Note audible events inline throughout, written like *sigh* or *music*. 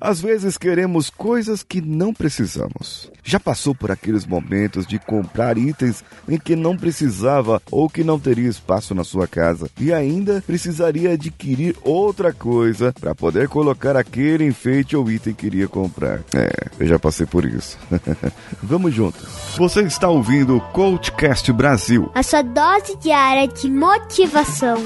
Às vezes queremos coisas que não precisamos. Já passou por aqueles momentos de comprar itens em que não precisava ou que não teria espaço na sua casa e ainda precisaria adquirir outra coisa para poder colocar aquele enfeite ou item que queria comprar? É, eu já passei por isso. *laughs* Vamos juntos. Você está ouvindo o Coachcast Brasil a sua dose diária de motivação.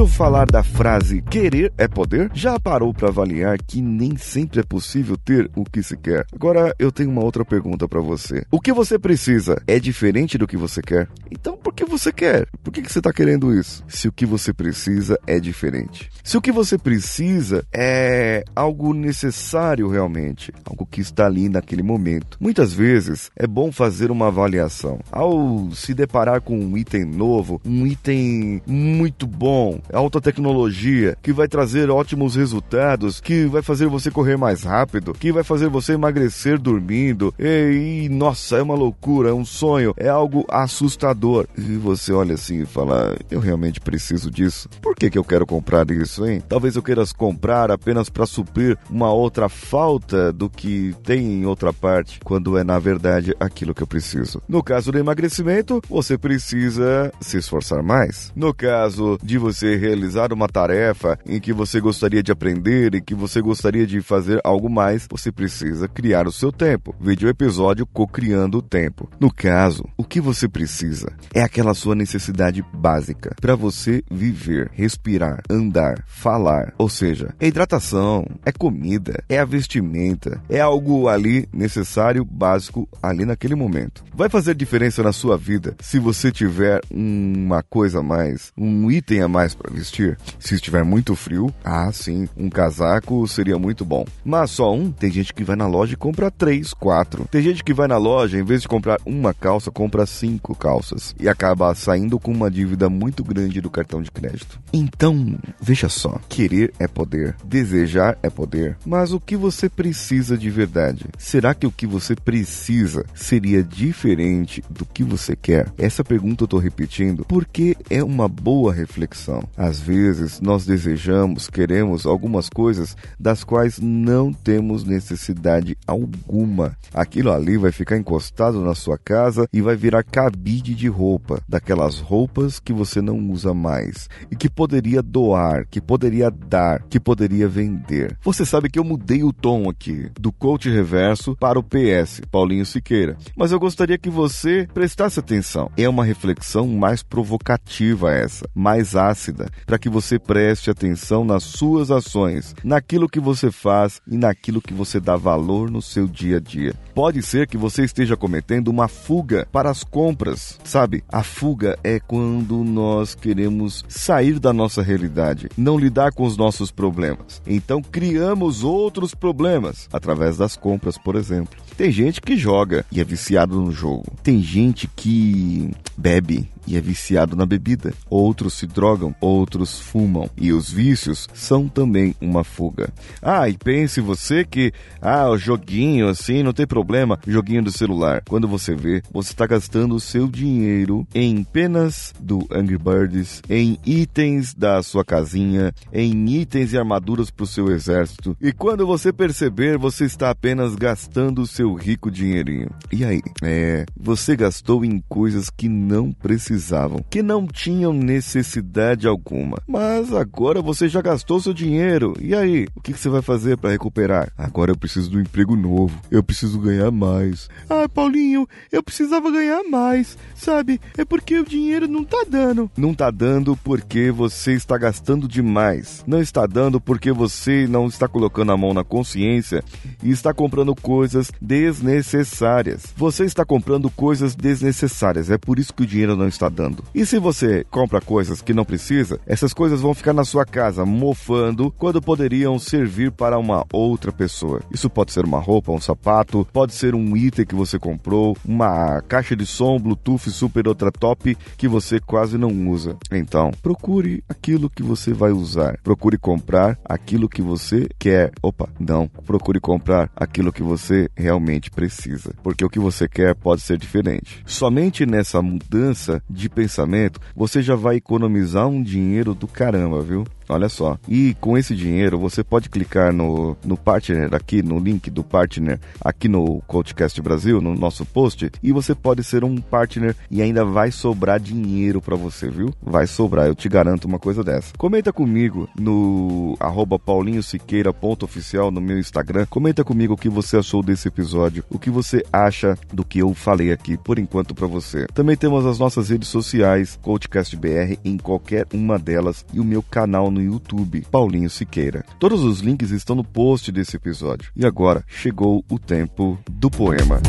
Ouviu falar da frase querer é poder? Já parou para avaliar que nem sempre é possível ter o que se quer? Agora eu tenho uma outra pergunta para você. O que você precisa é diferente do que você quer? Então por que você quer? Por que, que você está querendo isso? Se o que você precisa é diferente. Se o que você precisa é algo necessário realmente, algo que está ali naquele momento. Muitas vezes é bom fazer uma avaliação. Ao se deparar com um item novo, um item muito bom, alta tecnologia, que vai trazer ótimos resultados, que vai fazer você correr mais rápido, que vai fazer você emagrecer dormindo. E, e nossa, é uma loucura, é um sonho, é algo assustador. E você olha assim e fala: eu realmente preciso disso. Por que, que eu quero comprar isso, hein? Talvez eu queira comprar apenas para suprir uma outra falta do que tem em outra parte, quando é na verdade aquilo que eu preciso. No caso do emagrecimento, você precisa se esforçar mais. No caso de você realizar uma tarefa em que você gostaria de aprender e que você gostaria de fazer algo mais, você precisa criar o seu tempo. Veja o episódio Co-criando o tempo. No caso, o que você precisa é aquela sua necessidade básica para você viver, respirar, andar, falar. Ou seja, é hidratação, é comida, é a vestimenta, é algo ali necessário, básico ali naquele momento. Vai fazer diferença na sua vida se você tiver uma coisa a mais, um item a mais mais para vestir. Se estiver muito frio, ah, sim, um casaco seria muito bom. Mas só um, tem gente que vai na loja e compra três, quatro. Tem gente que vai na loja, em vez de comprar uma calça, compra cinco calças e acaba saindo com uma dívida muito grande do cartão de crédito. Então, veja só, querer é poder, desejar é poder, mas o que você precisa de verdade? Será que o que você precisa seria diferente do que você quer? Essa pergunta eu tô repetindo porque é uma boa reflexão às vezes nós desejamos, queremos algumas coisas das quais não temos necessidade alguma. Aquilo ali vai ficar encostado na sua casa e vai virar cabide de roupa, daquelas roupas que você não usa mais e que poderia doar, que poderia dar, que poderia vender. Você sabe que eu mudei o tom aqui do coach reverso para o PS, Paulinho Siqueira, mas eu gostaria que você prestasse atenção. É uma reflexão mais provocativa essa, mais ácida para que você preste atenção nas suas ações, naquilo que você faz e naquilo que você dá valor no seu dia a dia. Pode ser que você esteja cometendo uma fuga para as compras, sabe? A fuga é quando nós queremos sair da nossa realidade, não lidar com os nossos problemas. Então criamos outros problemas através das compras, por exemplo. Tem gente que joga e é viciado no jogo. Tem gente que bebe e é viciado na bebida. Outros se drogam, outros fumam. E os vícios são também uma fuga. Ah, e pense você que, ah, o joguinho assim, não tem problema, joguinho do celular. Quando você vê, você está gastando o seu dinheiro em penas do Angry Birds, em itens da sua casinha, em itens e armaduras para o seu exército. E quando você perceber, você está apenas gastando o seu rico dinheirinho. E aí? É, você gastou em coisas que não precisava precisavam, que não tinham necessidade alguma. Mas agora você já gastou seu dinheiro. E aí? O que você vai fazer para recuperar? Agora eu preciso de um emprego novo. Eu preciso ganhar mais. Ah, Paulinho, eu precisava ganhar mais. Sabe? É porque o dinheiro não tá dando. Não tá dando porque você está gastando demais. Não está dando porque você não está colocando a mão na consciência e está comprando coisas desnecessárias. Você está comprando coisas desnecessárias. É por isso que o dinheiro não está dando. E se você compra coisas que não precisa, essas coisas vão ficar na sua casa mofando quando poderiam servir para uma outra pessoa. Isso pode ser uma roupa, um sapato, pode ser um item que você comprou, uma caixa de som Bluetooth super ultra top que você quase não usa. Então, procure aquilo que você vai usar. Procure comprar aquilo que você quer. Opa, não. Procure comprar aquilo que você realmente precisa, porque o que você quer pode ser diferente. Somente nessa mudança de pensamento você já vai economizar um dinheiro do caramba, viu? Olha só. E com esse dinheiro você pode clicar no, no partner aqui, no link do partner aqui no Coachcast Brasil, no nosso post, e você pode ser um partner e ainda vai sobrar dinheiro para você, viu? Vai sobrar, eu te garanto uma coisa dessa. Comenta comigo no arroba paulinhosiqueira.oficial no meu Instagram. Comenta comigo o que você achou desse episódio, o que você acha do que eu falei aqui por enquanto para você. Também temos as nossas redes sociais, Coachcast BR em qualquer uma delas e o meu canal no no YouTube, Paulinho Siqueira. Todos os links estão no post desse episódio. E agora chegou o tempo do poema.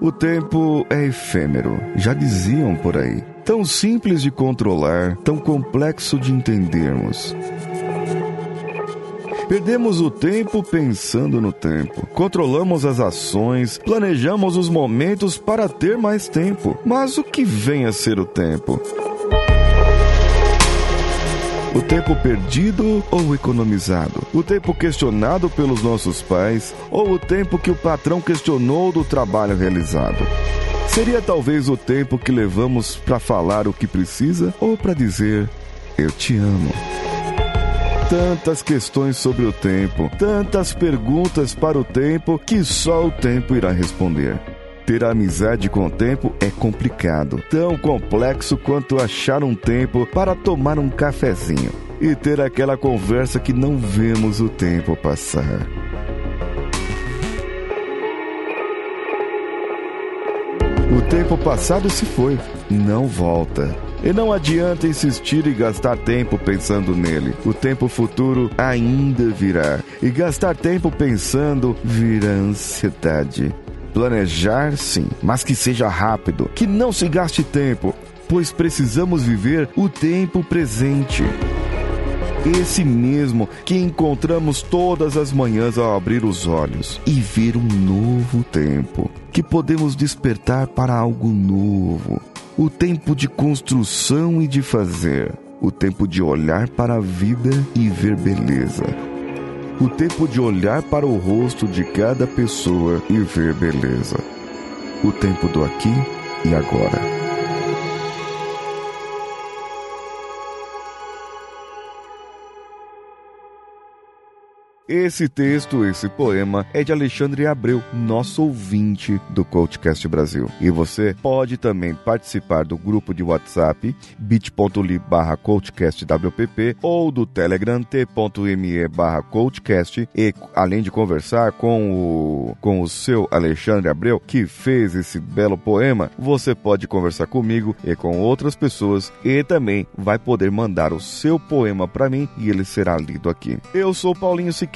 O tempo é efêmero, já diziam por aí. Tão simples de controlar, tão complexo de entendermos. Perdemos o tempo pensando no tempo. Controlamos as ações, planejamos os momentos para ter mais tempo. Mas o que vem a ser o tempo? O tempo perdido ou economizado? O tempo questionado pelos nossos pais ou o tempo que o patrão questionou do trabalho realizado? Seria talvez o tempo que levamos para falar o que precisa ou para dizer eu te amo? Tantas questões sobre o tempo, tantas perguntas para o tempo que só o tempo irá responder. Ter amizade com o tempo é complicado, tão complexo quanto achar um tempo para tomar um cafezinho e ter aquela conversa que não vemos o tempo passar. O tempo passado se foi, não volta. E não adianta insistir e gastar tempo pensando nele. O tempo futuro ainda virá. E gastar tempo pensando vira ansiedade. Planejar, sim, mas que seja rápido, que não se gaste tempo, pois precisamos viver o tempo presente. Esse mesmo que encontramos todas as manhãs ao abrir os olhos e ver um novo tempo, que podemos despertar para algo novo, o tempo de construção e de fazer, o tempo de olhar para a vida e ver beleza, o tempo de olhar para o rosto de cada pessoa e ver beleza, o tempo do aqui e agora. Esse texto, esse poema é de Alexandre Abreu, nosso ouvinte do Coachcast Brasil. E você pode também participar do grupo de WhatsApp bit.ly barra coachcastwpp ou do Telegram t.me barra coachcast e além de conversar com o, com o seu Alexandre Abreu, que fez esse belo poema, você pode conversar comigo e com outras pessoas e também vai poder mandar o seu poema para mim e ele será lido aqui. Eu sou Paulinho Siqueira